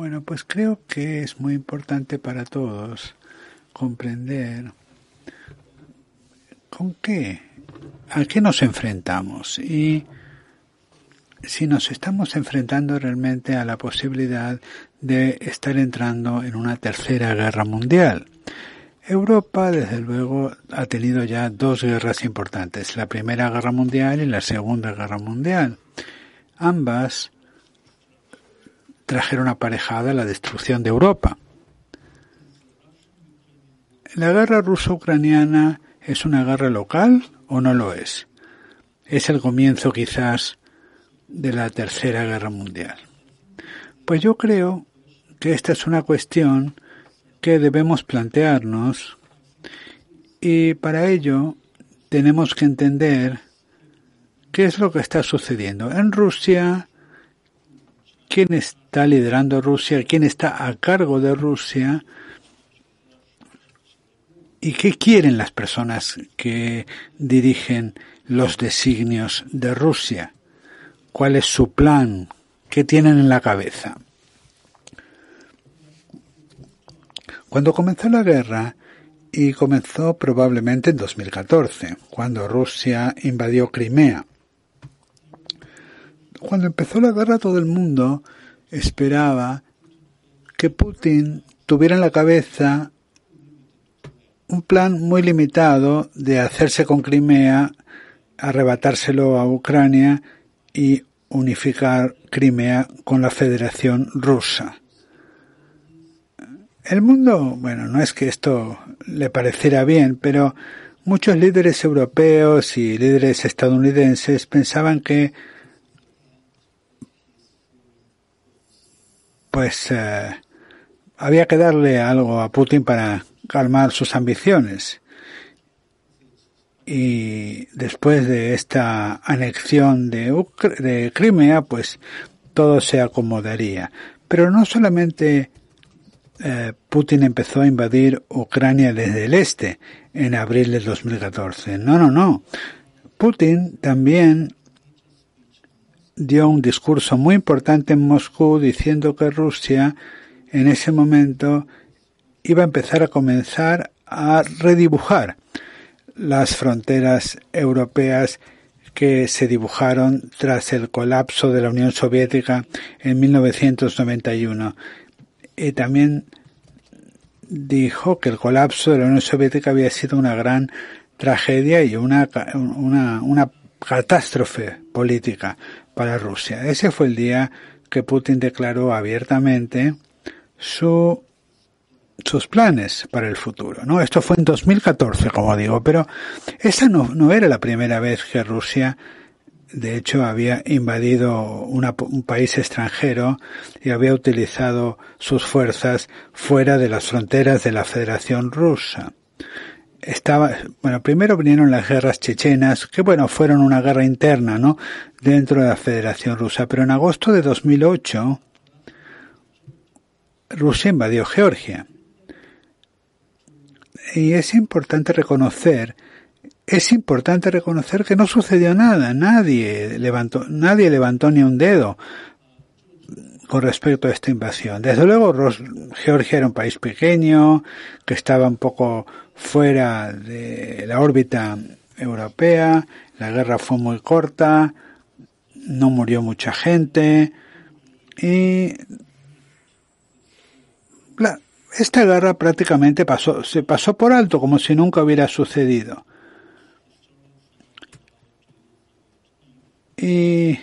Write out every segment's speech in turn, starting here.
Bueno, pues creo que es muy importante para todos comprender con qué, a qué nos enfrentamos y si nos estamos enfrentando realmente a la posibilidad de estar entrando en una tercera guerra mundial. Europa, desde luego, ha tenido ya dos guerras importantes, la Primera Guerra Mundial y la Segunda Guerra Mundial. Ambas trajeron aparejada la destrucción de Europa. ¿La guerra ruso-ucraniana es una guerra local o no lo es? Es el comienzo quizás de la Tercera Guerra Mundial. Pues yo creo que esta es una cuestión que debemos plantearnos y para ello tenemos que entender qué es lo que está sucediendo. En Rusia, quién está liderando Rusia, quién está a cargo de Rusia y qué quieren las personas que dirigen los designios de Rusia, cuál es su plan, qué tienen en la cabeza. Cuando comenzó la guerra, y comenzó probablemente en 2014, cuando Rusia invadió Crimea. Cuando empezó la guerra todo el mundo esperaba que Putin tuviera en la cabeza un plan muy limitado de hacerse con Crimea, arrebatárselo a Ucrania y unificar Crimea con la Federación Rusa. El mundo, bueno, no es que esto le pareciera bien, pero muchos líderes europeos y líderes estadounidenses pensaban que pues eh, había que darle algo a Putin para calmar sus ambiciones. Y después de esta anexión de, de Crimea, pues todo se acomodaría. Pero no solamente eh, Putin empezó a invadir Ucrania desde el este en abril de 2014. No, no, no. Putin también dio un discurso muy importante en Moscú diciendo que Rusia en ese momento iba a empezar a comenzar a redibujar las fronteras europeas que se dibujaron tras el colapso de la Unión Soviética en 1991 y también dijo que el colapso de la Unión Soviética había sido una gran tragedia y una, una, una catástrofe política para Rusia. Ese fue el día que Putin declaró abiertamente su, sus planes para el futuro. ¿no? Esto fue en 2014, como digo, pero esa no, no era la primera vez que Rusia de hecho había invadido un país extranjero y había utilizado sus fuerzas fuera de las fronteras de la Federación Rusa. Estaba, bueno, primero vinieron las guerras chechenas, que bueno, fueron una guerra interna, ¿no? Dentro de la Federación Rusa, pero en agosto de 2008 Rusia invadió Georgia. Y es importante reconocer es importante reconocer que no sucedió nada, nadie levantó, nadie levantó ni un dedo con respecto a esta invasión. Desde luego, Georgia era un país pequeño, que estaba un poco fuera de la órbita europea, la guerra fue muy corta, no murió mucha gente y esta guerra prácticamente pasó, se pasó por alto como si nunca hubiera sucedido. Y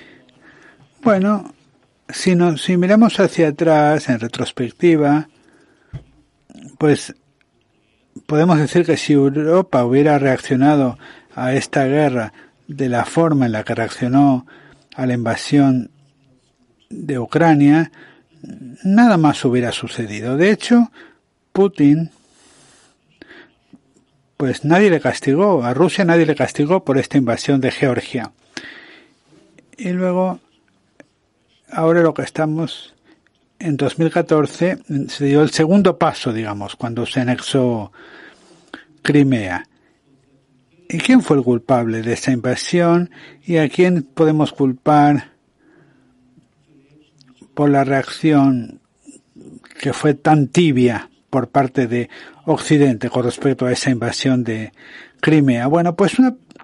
bueno, si, no, si miramos hacia atrás en retrospectiva, pues podemos decir que si Europa hubiera reaccionado a esta guerra de la forma en la que reaccionó a la invasión de Ucrania, nada más hubiera sucedido. De hecho, Putin, pues nadie le castigó, a Rusia nadie le castigó por esta invasión de Georgia. Y luego, ahora lo que estamos en 2014 se dio el segundo paso, digamos, cuando se anexó Crimea. ¿Y quién fue el culpable de esa invasión? ¿Y a quién podemos culpar por la reacción que fue tan tibia por parte de Occidente con respecto a esa invasión de Crimea? Bueno, pues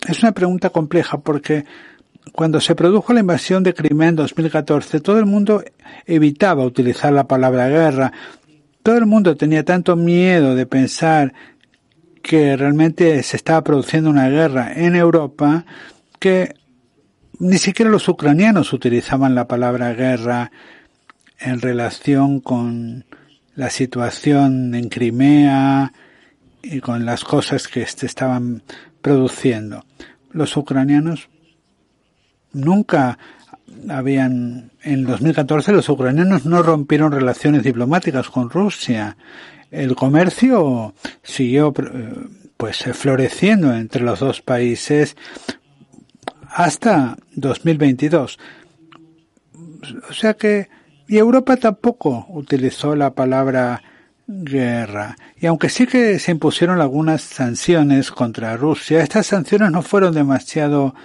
es una pregunta compleja porque cuando se produjo la invasión de Crimea en 2014, todo el mundo evitaba utilizar la palabra guerra. Todo el mundo tenía tanto miedo de pensar que realmente se estaba produciendo una guerra en Europa que ni siquiera los ucranianos utilizaban la palabra guerra en relación con la situación en Crimea y con las cosas que se estaban produciendo. Los ucranianos nunca habían, en 2014 los ucranianos no rompieron relaciones diplomáticas con Rusia. El comercio siguió eh, pues floreciendo entre los dos países hasta 2022. O sea que, y Europa tampoco utilizó la palabra guerra. Y aunque sí que se impusieron algunas sanciones contra Rusia, estas sanciones no fueron demasiado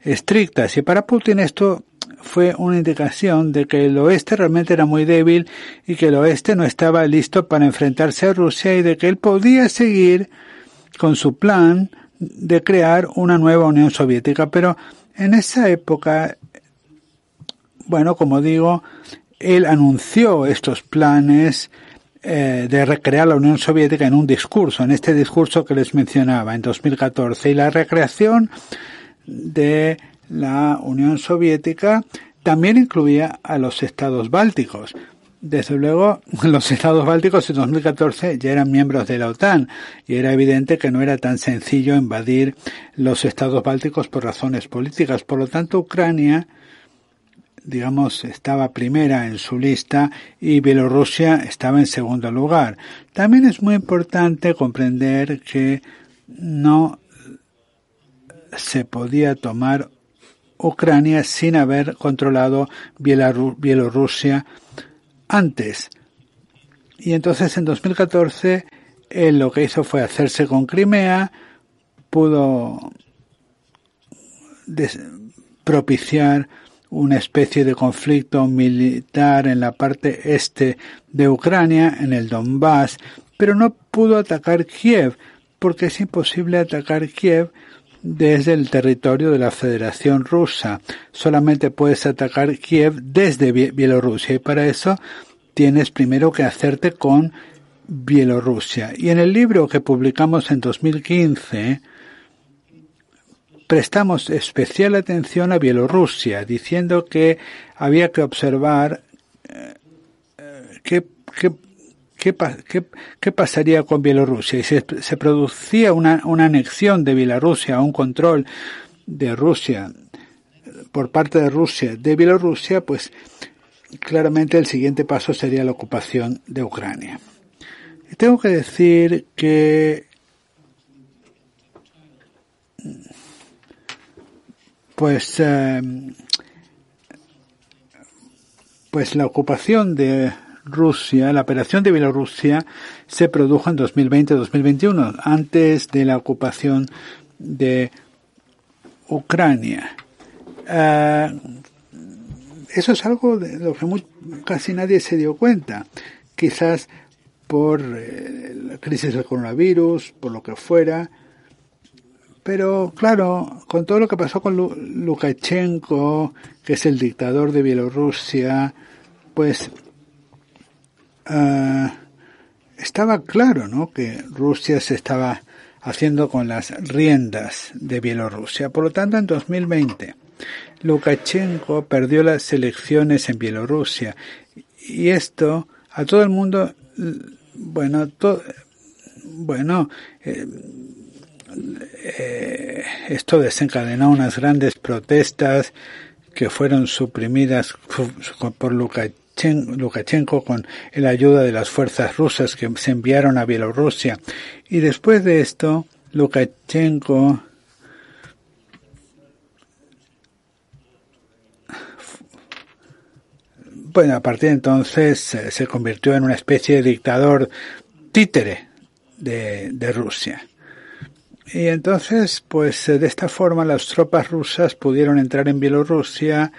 estrictas. Y para Putin esto fue una indicación de que el oeste realmente era muy débil y que el oeste no estaba listo para enfrentarse a Rusia y de que él podía seguir con su plan de crear una nueva Unión Soviética. Pero en esa época, bueno, como digo, él anunció estos planes eh, de recrear la Unión Soviética en un discurso, en este discurso que les mencionaba en 2014. Y la recreación de la Unión Soviética también incluía a los estados bálticos. Desde luego, los estados bálticos en 2014 ya eran miembros de la OTAN y era evidente que no era tan sencillo invadir los estados bálticos por razones políticas. Por lo tanto, Ucrania, digamos, estaba primera en su lista y Bielorrusia estaba en segundo lugar. También es muy importante comprender que no se podía tomar Ucrania sin haber controlado Bielorrusia antes. Y entonces en 2014 él lo que hizo fue hacerse con Crimea, pudo propiciar una especie de conflicto militar en la parte este de Ucrania, en el Donbass, pero no pudo atacar Kiev, porque es imposible atacar Kiev desde el territorio de la Federación Rusa. Solamente puedes atacar Kiev desde Bielorrusia y para eso tienes primero que hacerte con Bielorrusia. Y en el libro que publicamos en 2015 prestamos especial atención a Bielorrusia, diciendo que había que observar eh, qué, qué ¿Qué, pasaría con Bielorrusia? Y si se producía una, una anexión de Bielorrusia, un control de Rusia por parte de Rusia de Bielorrusia, pues claramente el siguiente paso sería la ocupación de Ucrania. Y tengo que decir que pues eh, pues la ocupación de Rusia, la operación de Bielorrusia se produjo en 2020-2021, antes de la ocupación de Ucrania. Ah, eso es algo de lo que casi nadie se dio cuenta. Quizás por eh, la crisis del coronavirus, por lo que fuera. Pero claro, con todo lo que pasó con Lukashenko, que es el dictador de Bielorrusia, pues Ah, estaba claro ¿no? que Rusia se estaba haciendo con las riendas de Bielorrusia. Por lo tanto, en 2020, Lukashenko perdió las elecciones en Bielorrusia y esto a todo el mundo, bueno, bueno, eh, eh, esto desencadenó unas grandes protestas que fueron suprimidas por Lukashenko con la ayuda de las fuerzas rusas que se enviaron a Bielorrusia. Y después de esto, Lukashenko bueno, a partir de entonces se convirtió en una especie de dictador títere de Rusia. Y entonces, pues de esta forma las tropas rusas pudieron entrar en Bielorrusia.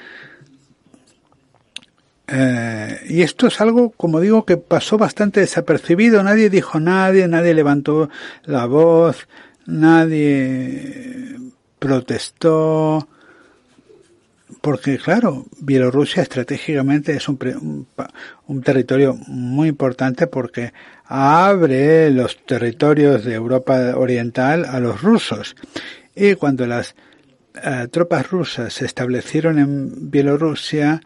Eh, y esto es algo, como digo, que pasó bastante desapercibido. Nadie dijo nadie, nadie levantó la voz, nadie protestó porque claro, Bielorrusia estratégicamente es un, un, territorio muy importante porque abre los territorios de Europa Oriental a los rusos. Y cuando las eh, tropas rusas se establecieron en Bielorrusia,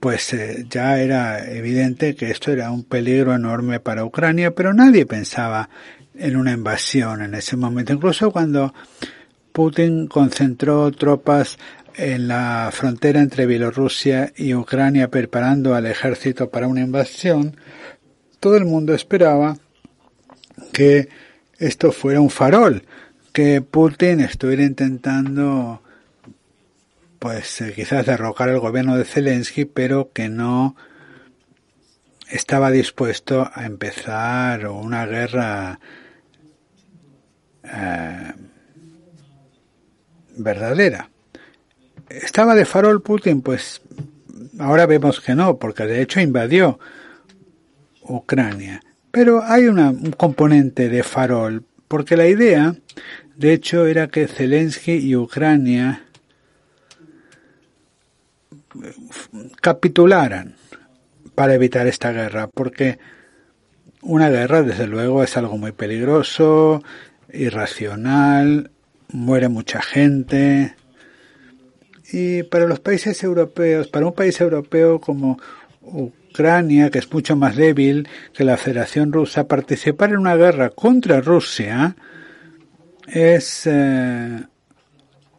pues eh, ya era evidente que esto era un peligro enorme para Ucrania, pero nadie pensaba en una invasión en ese momento. Incluso cuando Putin concentró tropas en la frontera entre Bielorrusia y Ucrania preparando al ejército para una invasión, todo el mundo esperaba que esto fuera un farol, que Putin estuviera intentando pues eh, quizás derrocar el gobierno de Zelensky, pero que no estaba dispuesto a empezar una guerra eh, verdadera. ¿Estaba de farol Putin? Pues ahora vemos que no, porque de hecho invadió Ucrania. Pero hay un componente de farol, porque la idea, de hecho, era que Zelensky y Ucrania capitularan para evitar esta guerra, porque una guerra, desde luego, es algo muy peligroso, irracional, muere mucha gente, y para los países europeos, para un país europeo como Ucrania, que es mucho más débil que la Federación Rusa, participar en una guerra contra Rusia es eh,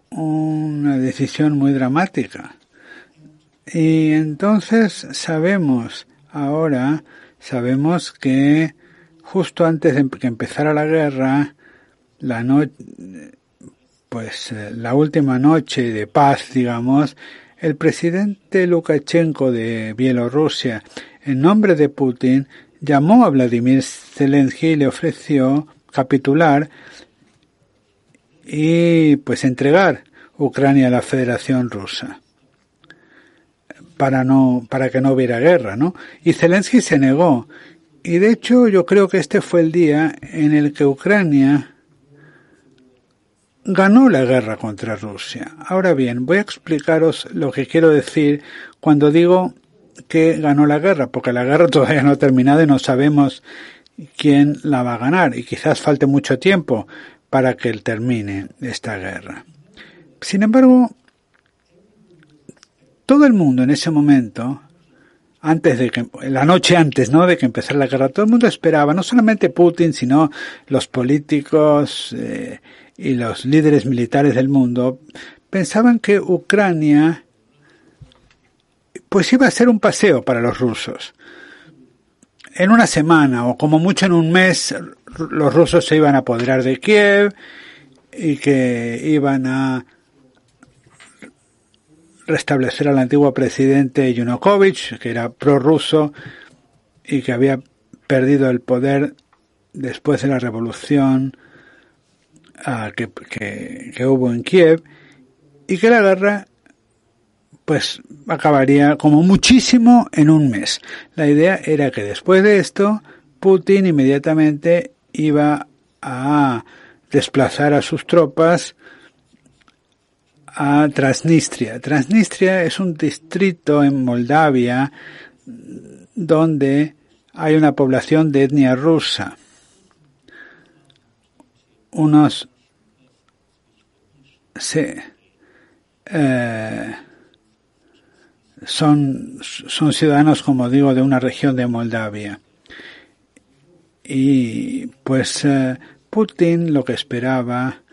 una decisión muy dramática. Y entonces sabemos ahora, sabemos que justo antes de que empezara la guerra, la noche pues eh, la última noche de paz, digamos, el presidente Lukashenko de Bielorrusia, en nombre de Putin, llamó a Vladimir Zelensky y le ofreció capitular y pues entregar Ucrania a la Federación Rusa para no para que no hubiera guerra, ¿no? Y Zelensky se negó. Y de hecho yo creo que este fue el día en el que Ucrania ganó la guerra contra Rusia. Ahora bien, voy a explicaros lo que quiero decir cuando digo que ganó la guerra, porque la guerra todavía no ha terminado y no sabemos quién la va a ganar y quizás falte mucho tiempo para que termine esta guerra. Sin embargo, todo el mundo en ese momento, antes de que, la noche antes, ¿no? De que empezara la guerra, todo el mundo esperaba, no solamente Putin, sino los políticos, eh, y los líderes militares del mundo pensaban que Ucrania pues iba a ser un paseo para los rusos. En una semana o como mucho en un mes los rusos se iban a apoderar de Kiev y que iban a restablecer al antiguo presidente Yanukovych, que era prorruso y que había perdido el poder después de la revolución que, hubo en Kiev y que la guerra pues acabaría como muchísimo en un mes. La idea era que después de esto Putin inmediatamente iba a desplazar a sus tropas a Transnistria. Transnistria es un distrito en Moldavia donde hay una población de etnia rusa. Unos Sí. Eh, son, son ciudadanos, como digo, de una región de Moldavia. y pues eh, Putin lo que esperaba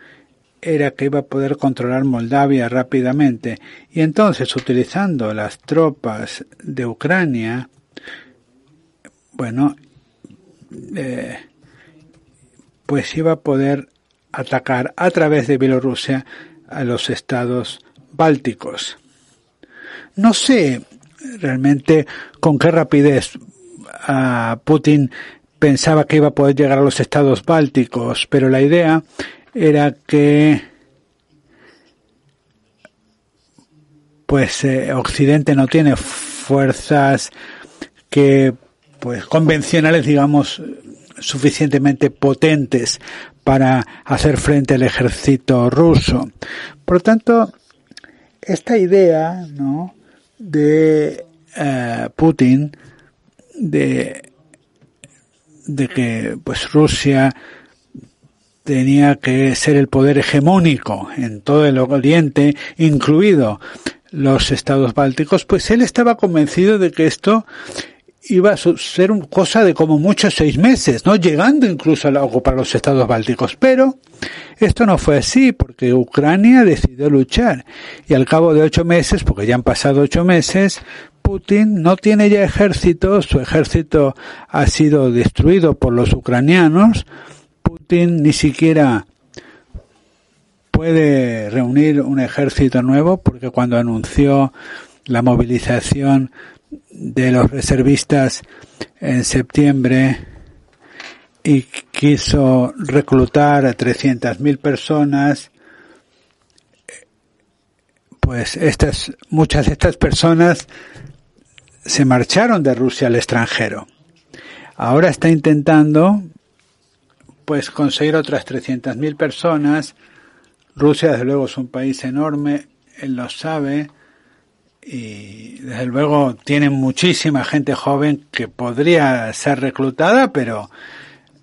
era que iba a poder controlar Moldavia rápidamente y entonces utilizando las tropas de Ucrania, bueno, eh, pues iba a poder atacar a través de Bielorrusia a los estados bálticos. No sé realmente con qué rapidez a Putin pensaba que iba a poder llegar a los estados bálticos, pero la idea era que pues eh, Occidente no tiene fuerzas que pues convencionales digamos suficientemente potentes para hacer frente al ejército ruso. Por lo tanto, esta idea, ¿no? de eh, Putin de, de que pues Rusia tenía que ser el poder hegemónico en todo el Oriente, incluido los estados bálticos, pues él estaba convencido de que esto iba a ser una cosa de como muchos seis meses, ¿no? Llegando incluso a ocupar los estados bálticos. Pero esto no fue así porque Ucrania decidió luchar y al cabo de ocho meses, porque ya han pasado ocho meses, Putin no tiene ya ejército, su ejército ha sido destruido por los ucranianos, Putin ni siquiera puede reunir un ejército nuevo porque cuando anunció la movilización de los reservistas en septiembre y quiso reclutar a 300.000 personas, pues estas, muchas de estas personas se marcharon de Rusia al extranjero. Ahora está intentando, pues, conseguir otras 300.000 personas. Rusia, desde luego, es un país enorme, él lo sabe, y desde luego tienen muchísima gente joven que podría ser reclutada, pero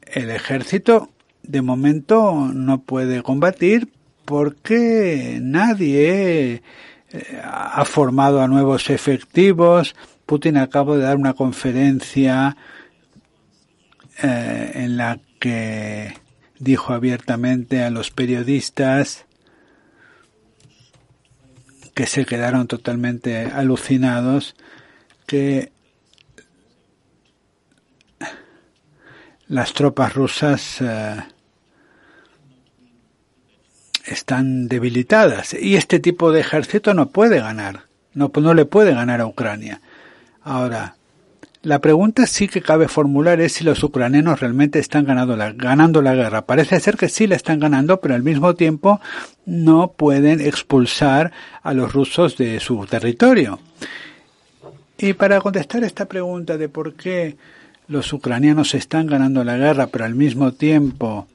el ejército de momento no puede combatir porque nadie eh, ha formado a nuevos efectivos. Putin acaba de dar una conferencia eh, en la que dijo abiertamente a los periodistas que se quedaron totalmente alucinados que las tropas rusas eh, están debilitadas y este tipo de ejército no puede ganar, no, no le puede ganar a Ucrania. Ahora, la pregunta sí que cabe formular es si los ucranianos realmente están ganando la, ganando la guerra. Parece ser que sí la están ganando, pero al mismo tiempo no pueden expulsar a los rusos de su territorio. Y para contestar esta pregunta de por qué los ucranianos están ganando la guerra, pero al mismo tiempo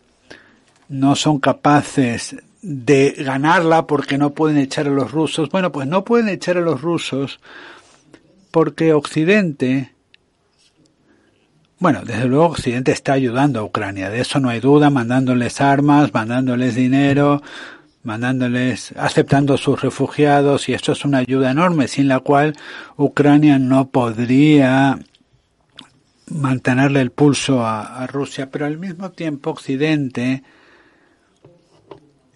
no son capaces de ganarla porque no pueden echar a los rusos. Bueno, pues no pueden echar a los rusos porque Occidente, bueno, desde luego Occidente está ayudando a Ucrania, de eso no hay duda, mandándoles armas, mandándoles dinero, mandándoles, aceptando sus refugiados, y esto es una ayuda enorme, sin la cual Ucrania no podría mantenerle el pulso a, Rusia, pero al mismo tiempo Occidente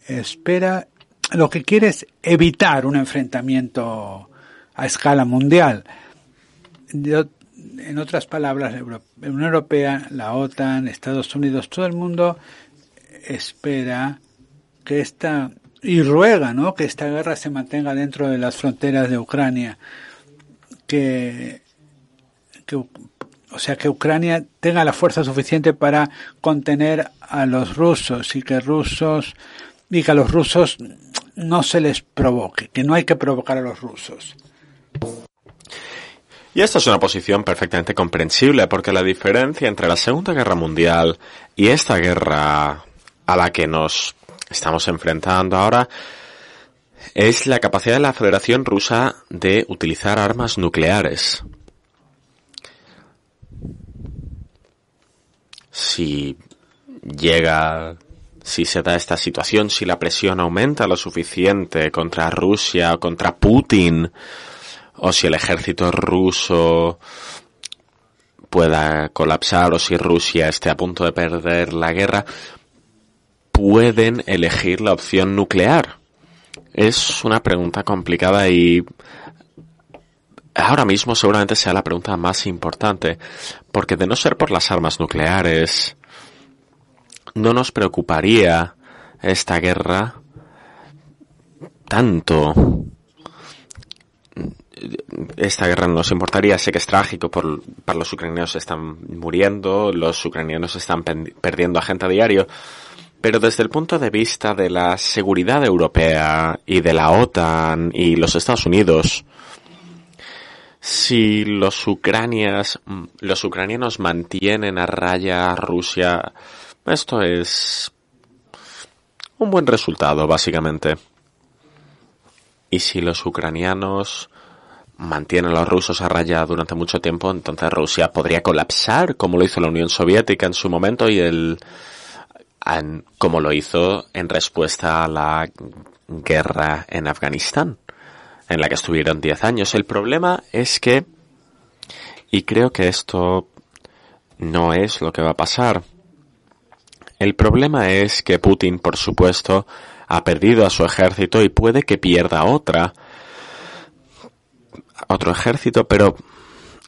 espera, lo que quiere es evitar un enfrentamiento a escala mundial. En otras palabras, la Unión Europea, la OTAN, Estados Unidos, todo el mundo espera que esta y ruega, ¿no? Que esta guerra se mantenga dentro de las fronteras de Ucrania, que, o sea, que Ucrania tenga la fuerza suficiente para contener a los rusos y que rusos y que a los rusos no se les provoque, que no hay que provocar a los rusos. Y esta es una posición perfectamente comprensible porque la diferencia entre la Segunda Guerra Mundial y esta guerra a la que nos estamos enfrentando ahora es la capacidad de la Federación Rusa de utilizar armas nucleares. Si llega, si se da esta situación, si la presión aumenta lo suficiente contra Rusia contra Putin, o si el ejército ruso pueda colapsar o si Rusia esté a punto de perder la guerra, pueden elegir la opción nuclear. Es una pregunta complicada y ahora mismo seguramente sea la pregunta más importante, porque de no ser por las armas nucleares, no nos preocuparía esta guerra tanto. Esta guerra no nos importaría, sé que es trágico, por, para los ucranianos están muriendo, los ucranianos están perdiendo a gente a diario, pero desde el punto de vista de la seguridad europea y de la OTAN y los Estados Unidos, si los ucranias, los ucranianos mantienen a raya a Rusia, esto es un buen resultado, básicamente. Y si los ucranianos mantienen a los rusos a raya durante mucho tiempo, entonces Rusia podría colapsar, como lo hizo la Unión Soviética en su momento y el como lo hizo en respuesta a la guerra en Afganistán, en la que estuvieron 10 años. El problema es que, y creo que esto no es lo que va a pasar, el problema es que Putin, por supuesto, ha perdido a su ejército y puede que pierda otra, otro ejército, pero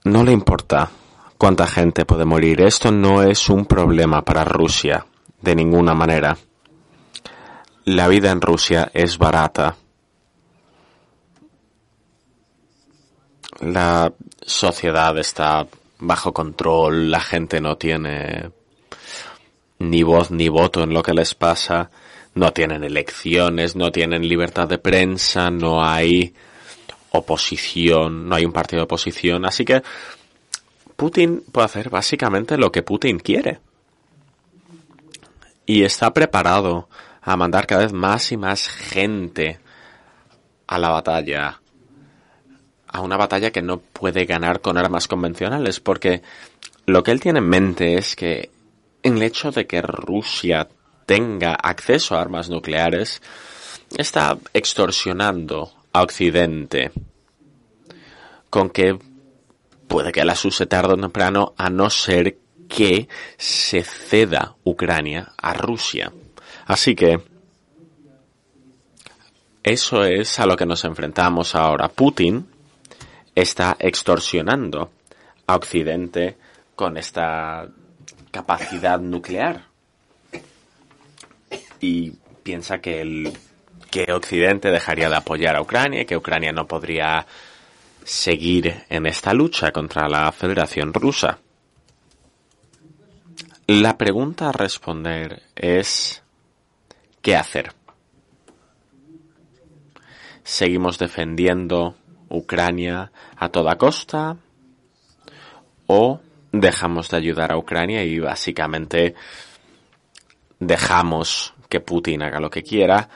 no le importa cuánta gente puede morir. Esto no es un problema para Rusia de ninguna manera. La vida en Rusia es barata. La sociedad está bajo control, la gente no tiene ni voz ni voto en lo que les pasa, no tienen elecciones, no tienen libertad de prensa, no hay oposición, no hay un partido de oposición, así que Putin puede hacer básicamente lo que Putin quiere y está preparado a mandar cada vez más y más gente a la batalla. A una batalla que no puede ganar con armas convencionales, porque lo que él tiene en mente es que en el hecho de que Rusia tenga acceso a armas nucleares, está extorsionando Occidente con que puede que las use tarde o temprano a no ser que se ceda Ucrania a Rusia. Así que eso es a lo que nos enfrentamos ahora. Putin está extorsionando a Occidente con esta capacidad nuclear y piensa que el que Occidente dejaría de apoyar a Ucrania que Ucrania no podría seguir en esta lucha contra la Federación Rusa. La pregunta a responder es ¿qué hacer? ¿Seguimos defendiendo Ucrania a toda costa? ¿O dejamos de ayudar a Ucrania y básicamente dejamos que Putin haga lo que quiera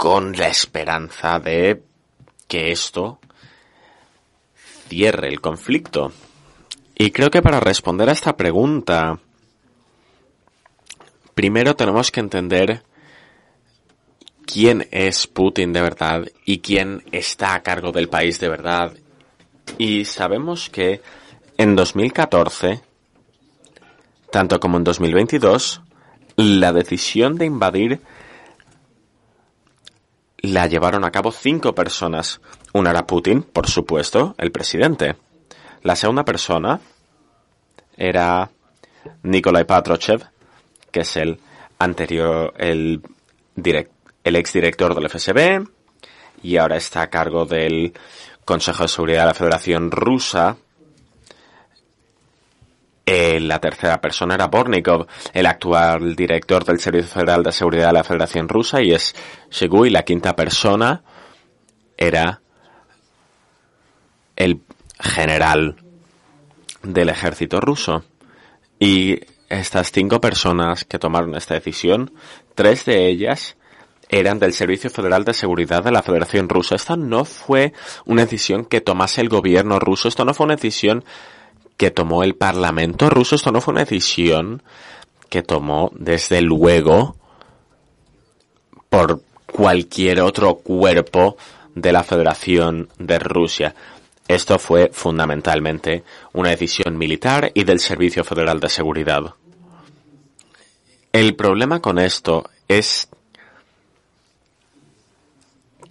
con la esperanza de que esto cierre el conflicto? Y creo que para responder a esta pregunta primero tenemos que entender quién es Putin de verdad y quién está a cargo del país de verdad. Y sabemos que en 2014, tanto como en 2022, la decisión de invadir la llevaron a cabo cinco personas. Una era Putin, por supuesto, el presidente. La segunda persona era Nikolai Patrushev, que es el anterior, el, direct, el exdirector del FSB y ahora está a cargo del Consejo de Seguridad de la Federación Rusa. La tercera persona era Bornikov, el actual director del Servicio Federal de Seguridad de la Federación Rusa, y es Shigui. La quinta persona era el general del ejército ruso. Y estas cinco personas que tomaron esta decisión, tres de ellas eran del Servicio Federal de Seguridad de la Federación Rusa. Esta no fue una decisión que tomase el gobierno ruso, esto no fue una decisión que tomó el Parlamento ruso, esto no fue una decisión que tomó desde luego por cualquier otro cuerpo de la Federación de Rusia. Esto fue fundamentalmente una decisión militar y del Servicio Federal de Seguridad. El problema con esto es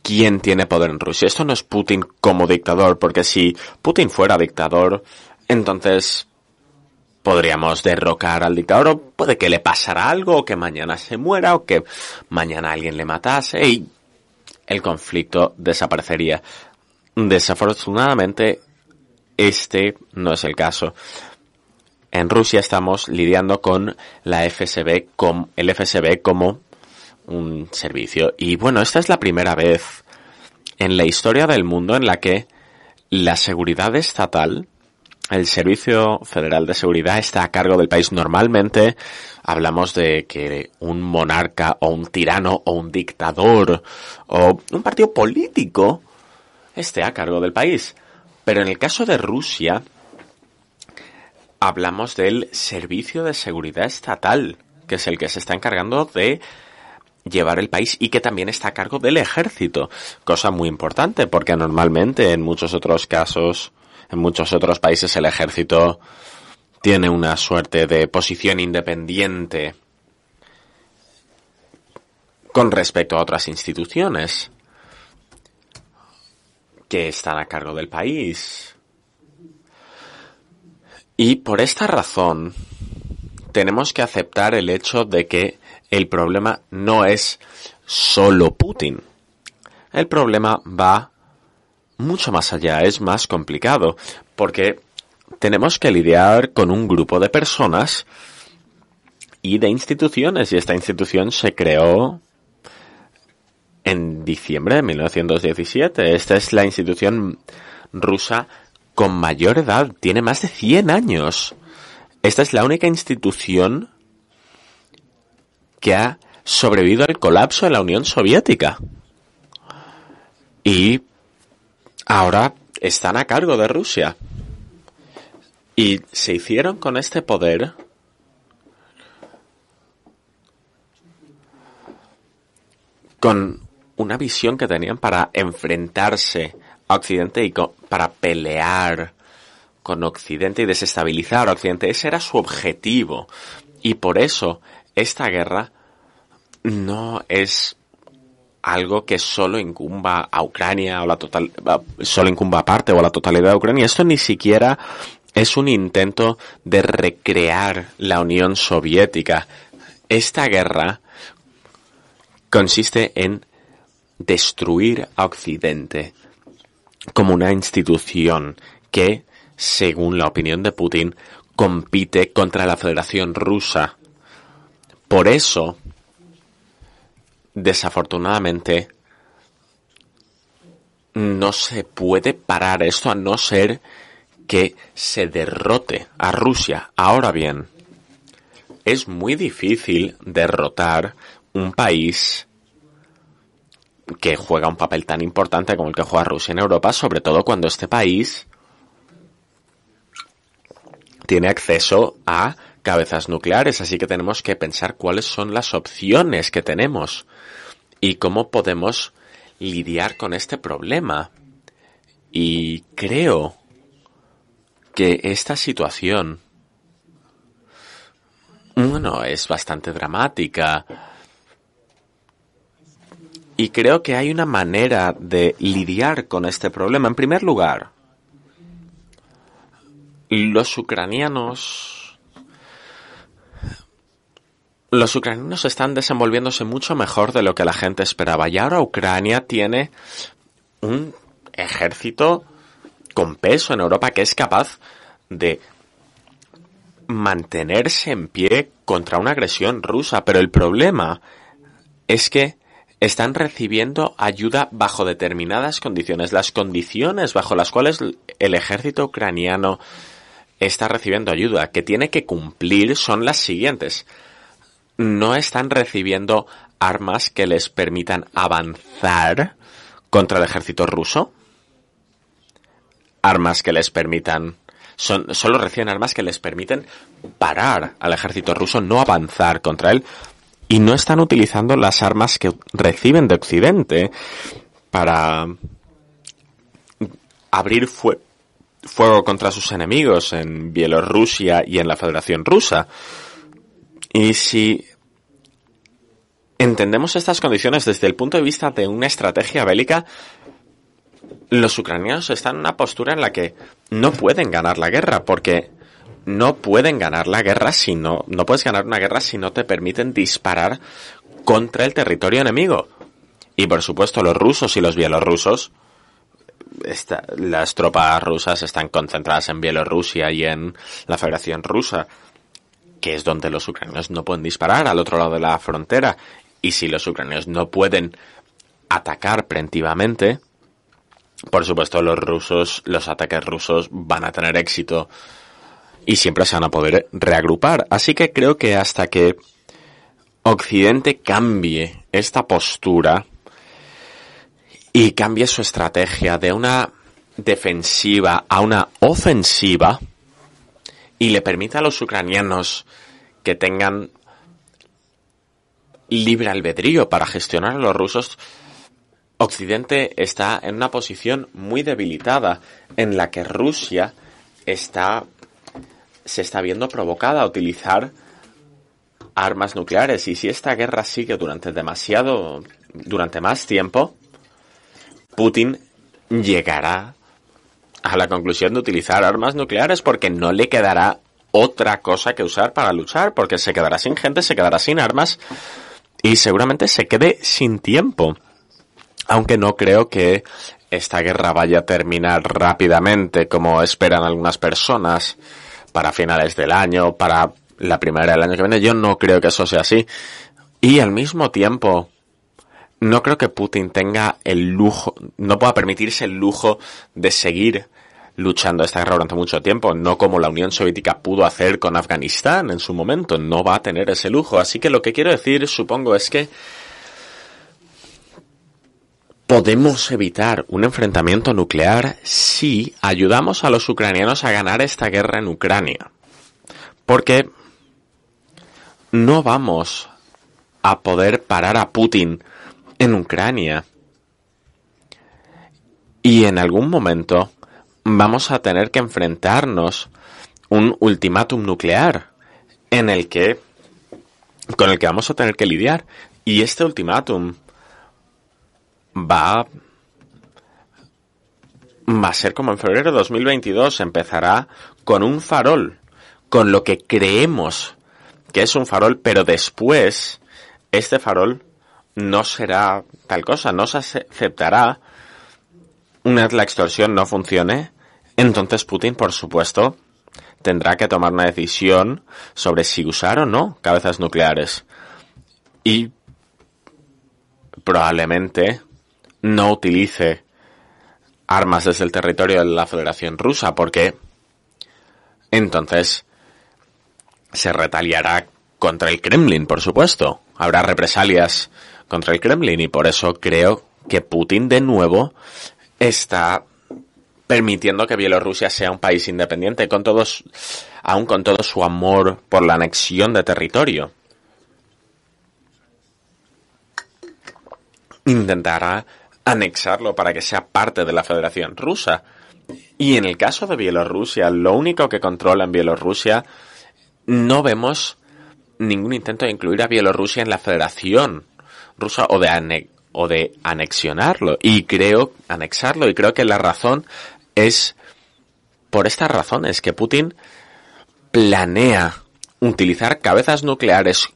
quién tiene poder en Rusia. Esto no es Putin como dictador, porque si Putin fuera dictador, entonces podríamos derrocar al dictador o puede que le pasara algo, o que mañana se muera, o que mañana alguien le matase y el conflicto desaparecería. Desafortunadamente, este no es el caso. En Rusia estamos lidiando con la FSB, con el FSB como un servicio. Y bueno, esta es la primera vez en la historia del mundo en la que la seguridad estatal, el Servicio Federal de Seguridad está a cargo del país. Normalmente hablamos de que un monarca o un tirano o un dictador o un partido político esté a cargo del país. Pero en el caso de Rusia, hablamos del Servicio de Seguridad Estatal, que es el que se está encargando de llevar el país y que también está a cargo del ejército, cosa muy importante porque normalmente en muchos otros casos, en muchos otros países el ejército tiene una suerte de posición independiente con respecto a otras instituciones que están a cargo del país. Y por esta razón tenemos que aceptar el hecho de que el problema no es solo Putin. El problema va mucho más allá, es más complicado, porque tenemos que lidiar con un grupo de personas y de instituciones, y esta institución se creó en diciembre de 1917. Esta es la institución rusa con mayor edad, tiene más de 100 años. Esta es la única institución que ha sobrevivido al colapso de la Unión Soviética. Y ahora están a cargo de Rusia. Y se hicieron con este poder con una visión que tenían para enfrentarse a Occidente y para pelear con Occidente y desestabilizar a Occidente. Ese era su objetivo. Y por eso esta guerra no es algo que solo incumba a Ucrania o la total, solo incumba a parte o a la totalidad de Ucrania. Esto ni siquiera es un intento de recrear la Unión Soviética. Esta guerra consiste en destruir a Occidente como una institución que, según la opinión de Putin, compite contra la Federación Rusa. Por eso, desafortunadamente, no se puede parar esto a no ser que se derrote a Rusia. Ahora bien, es muy difícil derrotar un país que juega un papel tan importante como el que juega Rusia en Europa, sobre todo cuando este país tiene acceso a cabezas nucleares, así que tenemos que pensar cuáles son las opciones que tenemos y cómo podemos lidiar con este problema. Y creo que esta situación, bueno, es bastante dramática, y creo que hay una manera de lidiar con este problema. En primer lugar, los ucranianos los ucranianos están desenvolviéndose mucho mejor de lo que la gente esperaba. Y ahora Ucrania tiene un ejército con peso en Europa que es capaz de mantenerse en pie contra una agresión rusa. Pero el problema es que están recibiendo ayuda bajo determinadas condiciones. Las condiciones bajo las cuales el ejército ucraniano está recibiendo ayuda que tiene que cumplir son las siguientes. No están recibiendo armas que les permitan avanzar contra el ejército ruso. Armas que les permitan son, solo reciben armas que les permiten parar al ejército ruso, no avanzar contra él, y no están utilizando las armas que reciben de Occidente para abrir fuego contra sus enemigos en Bielorrusia y en la Federación Rusa. Y si entendemos estas condiciones desde el punto de vista de una estrategia bélica, los ucranianos están en una postura en la que no pueden ganar la guerra, porque no pueden ganar la guerra si no, no puedes ganar una guerra si no te permiten disparar contra el territorio enemigo. Y por supuesto los rusos y los bielorrusos, las tropas rusas están concentradas en Bielorrusia y en la Federación Rusa, que es donde los ucranianos no pueden disparar al otro lado de la frontera. Y si los ucranianos no pueden atacar preventivamente, por supuesto los rusos, los ataques rusos van a tener éxito y siempre se van a poder reagrupar. Así que creo que hasta que Occidente cambie esta postura y cambie su estrategia de una defensiva a una ofensiva y le permita a los ucranianos que tengan libre albedrío para gestionar a los rusos, Occidente está en una posición muy debilitada en la que Rusia está se está viendo provocada a utilizar armas nucleares. Y si esta guerra sigue durante demasiado durante más tiempo Putin llegará a la conclusión de utilizar armas nucleares porque no le quedará otra cosa que usar para luchar porque se quedará sin gente, se quedará sin armas y seguramente se quede sin tiempo aunque no creo que esta guerra vaya a terminar rápidamente como esperan algunas personas para finales del año, para la primavera del año que viene. Yo no creo que eso sea así. Y al mismo tiempo, no creo que Putin tenga el lujo, no pueda permitirse el lujo de seguir luchando esta guerra durante mucho tiempo, no como la Unión Soviética pudo hacer con Afganistán en su momento, no va a tener ese lujo. Así que lo que quiero decir, supongo, es que Podemos evitar un enfrentamiento nuclear si ayudamos a los ucranianos a ganar esta guerra en Ucrania. Porque no vamos a poder parar a Putin en Ucrania. Y en algún momento vamos a tener que enfrentarnos un ultimátum nuclear en el que con el que vamos a tener que lidiar. Y este ultimátum va va a ser como en febrero de 2022, empezará con un farol, con lo que creemos que es un farol, pero después este farol no será tal cosa, no se aceptará una vez la extorsión no funcione, entonces Putin, por supuesto, tendrá que tomar una decisión sobre si usar o no cabezas nucleares. Y probablemente no utilice armas desde el territorio de la Federación Rusa, porque entonces se retaliará contra el Kremlin, por supuesto. Habrá represalias contra el Kremlin y por eso creo que Putin de nuevo está permitiendo que Bielorrusia sea un país independiente, con todos, aún con todo su amor por la anexión de territorio. Intentará anexarlo para que sea parte de la Federación Rusa. Y en el caso de Bielorrusia, lo único que controla en Bielorrusia, no vemos ningún intento de incluir a Bielorrusia en la Federación Rusa o de, o de anexionarlo. Y creo, anexarlo, y creo que la razón es por estas razones que Putin planea utilizar cabezas nucleares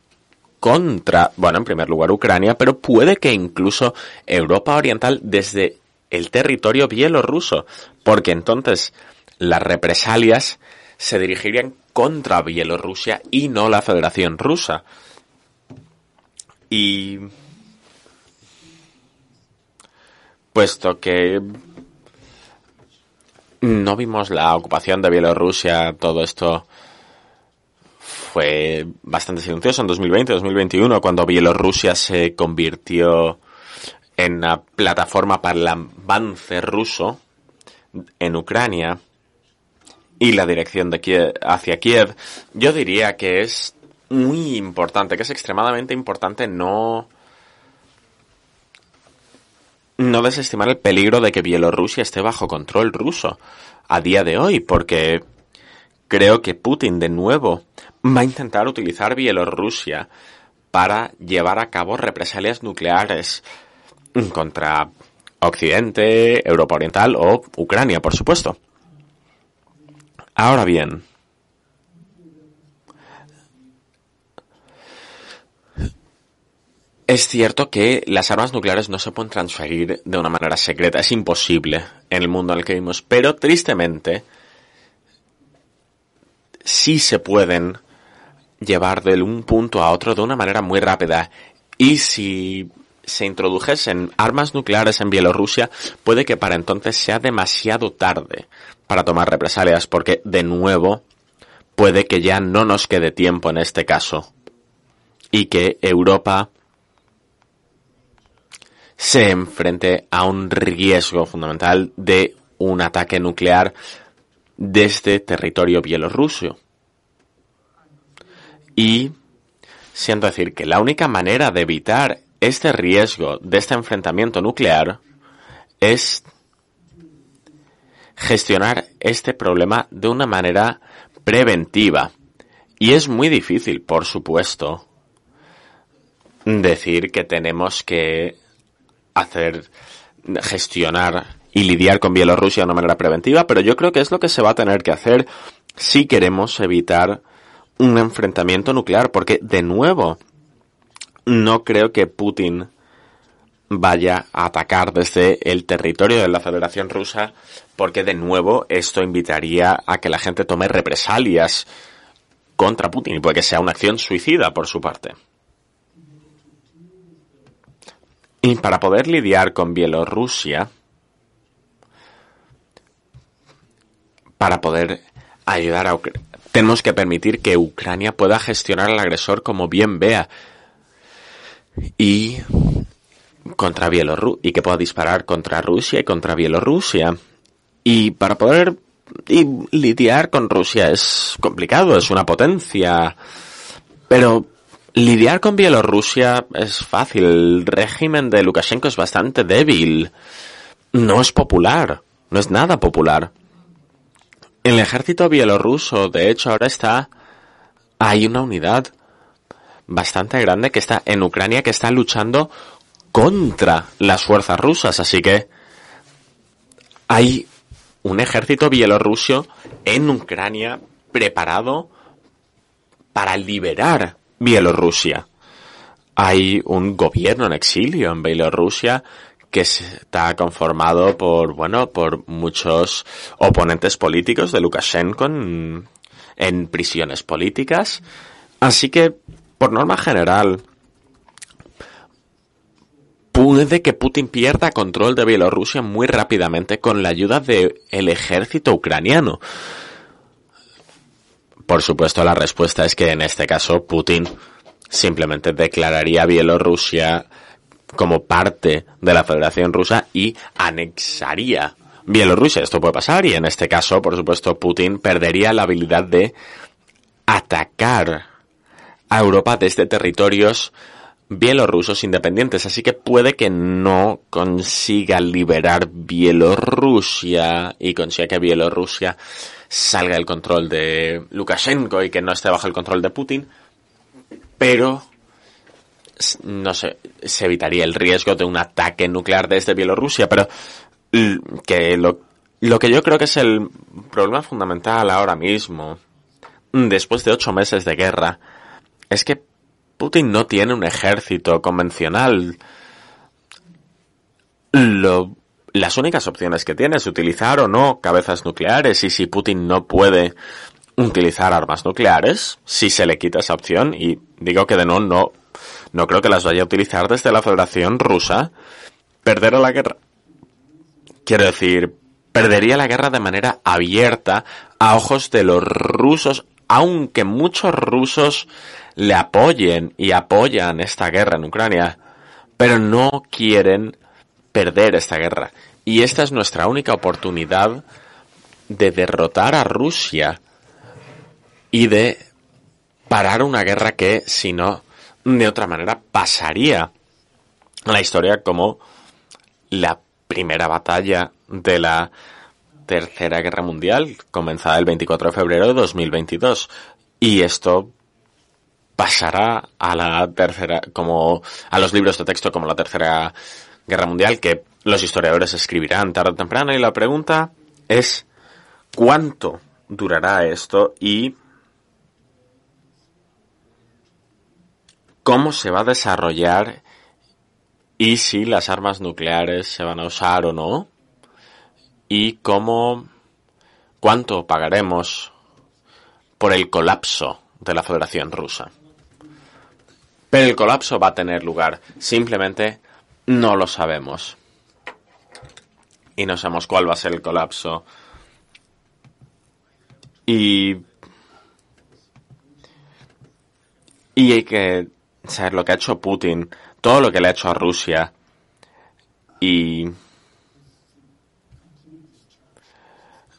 contra, bueno, en primer lugar Ucrania, pero puede que incluso Europa Oriental desde el territorio bielorruso, porque entonces las represalias se dirigirían contra Bielorrusia y no la Federación Rusa. Y puesto que no vimos la ocupación de Bielorrusia, todo esto fue bastante silencioso en 2020-2021 cuando Bielorrusia se convirtió en una plataforma para el avance ruso en Ucrania y la dirección de Kiev, hacia Kiev, yo diría que es muy importante, que es extremadamente importante no no desestimar el peligro de que Bielorrusia esté bajo control ruso a día de hoy, porque creo que Putin de nuevo va a intentar utilizar Bielorrusia para llevar a cabo represalias nucleares contra Occidente, Europa Oriental o Ucrania, por supuesto. Ahora bien, Es cierto que las armas nucleares no se pueden transferir de una manera secreta, es imposible en el mundo en el que vivimos, pero tristemente sí se pueden llevar de un punto a otro de una manera muy rápida. Y si se introdujesen armas nucleares en Bielorrusia, puede que para entonces sea demasiado tarde para tomar represalias, porque de nuevo puede que ya no nos quede tiempo en este caso y que Europa se enfrente a un riesgo fundamental de un ataque nuclear desde territorio bielorruso. Y siento decir que la única manera de evitar este riesgo de este enfrentamiento nuclear es gestionar este problema de una manera preventiva. Y es muy difícil, por supuesto, decir que tenemos que hacer, gestionar y lidiar con Bielorrusia de una manera preventiva, pero yo creo que es lo que se va a tener que hacer si queremos evitar un enfrentamiento nuclear, porque de nuevo, no creo que Putin vaya a atacar desde el territorio de la Federación Rusa, porque de nuevo esto invitaría a que la gente tome represalias contra Putin y puede que sea una acción suicida por su parte. Y para poder lidiar con Bielorrusia, para poder ayudar a Ucrania, tenemos que permitir que Ucrania pueda gestionar al agresor como bien vea y contra Bielorrusia y que pueda disparar contra Rusia y contra Bielorrusia. Y para poder lidiar con Rusia es complicado, es una potencia, pero Lidiar con Bielorrusia es fácil. El régimen de Lukashenko es bastante débil. No es popular. No es nada popular. El ejército bielorruso, de hecho, ahora está... Hay una unidad bastante grande que está en Ucrania que está luchando contra las fuerzas rusas. Así que hay un ejército bielorruso en Ucrania preparado para liberar Bielorrusia. Hay un gobierno en exilio en Bielorrusia que está conformado por, bueno, por muchos oponentes políticos de Lukashenko en, prisiones políticas. Así que, por norma general, puede que Putin pierda control de Bielorrusia muy rápidamente con la ayuda del ejército ucraniano. Por supuesto, la respuesta es que en este caso Putin simplemente declararía Bielorrusia como parte de la Federación Rusa y anexaría Bielorrusia. Esto puede pasar y en este caso, por supuesto, Putin perdería la habilidad de atacar a Europa desde territorios bielorrusos independientes, así que puede que no consiga liberar Bielorrusia y consiga que Bielorrusia salga del control de Lukashenko y que no esté bajo el control de Putin, pero no sé, se evitaría el riesgo de un ataque nuclear desde Bielorrusia, pero que lo, lo que yo creo que es el problema fundamental ahora mismo, después de ocho meses de guerra, es que Putin no tiene un ejército convencional. Lo las únicas opciones que tiene es utilizar o no cabezas nucleares y si Putin no puede utilizar armas nucleares, si se le quita esa opción, y digo que de nuevo no, no creo que las vaya a utilizar desde la Federación Rusa, perder la guerra. Quiero decir, perdería la guerra de manera abierta a ojos de los rusos, aunque muchos rusos le apoyen y apoyan esta guerra en Ucrania, pero no quieren perder esta guerra. Y esta es nuestra única oportunidad de derrotar a Rusia y de parar una guerra que, si no, de otra manera pasaría a la historia como la primera batalla de la Tercera Guerra Mundial, comenzada el 24 de febrero de 2022. Y esto pasará a la tercera, como a los libros de texto como la Tercera Guerra Mundial, que los historiadores escribirán tarde o temprano. Y la pregunta es, ¿cuánto durará esto? Y cómo se va a desarrollar y si las armas nucleares se van a usar o no y cómo cuánto pagaremos por el colapso de la Federación Rusa. Pero el colapso va a tener lugar, simplemente no lo sabemos. Y no sabemos cuál va a ser el colapso. Y y hay que saber lo que ha hecho Putin, todo lo que le ha hecho a Rusia y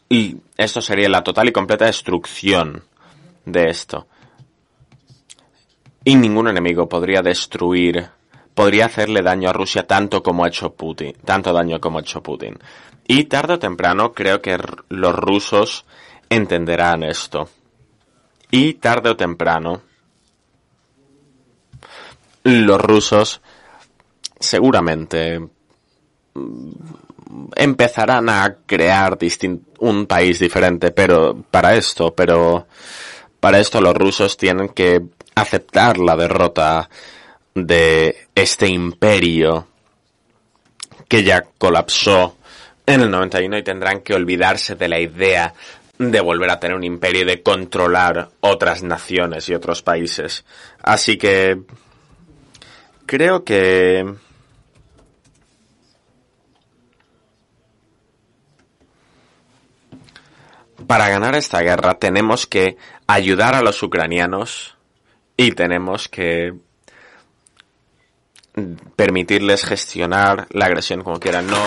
y esto sería la total y completa destrucción de esto. Y ningún enemigo podría destruir, podría hacerle daño a Rusia tanto como ha hecho Putin, tanto daño como ha hecho Putin. Y tarde o temprano creo que los rusos entenderán esto. Y tarde o temprano los rusos seguramente mm, empezarán a crear un país diferente, pero para esto, pero para esto los rusos tienen que aceptar la derrota de este imperio que ya colapsó en el 91 y tendrán que olvidarse de la idea de volver a tener un imperio y de controlar otras naciones y otros países. Así que creo que para ganar esta guerra tenemos que ayudar a los ucranianos y tenemos que permitirles gestionar la agresión como quieran. No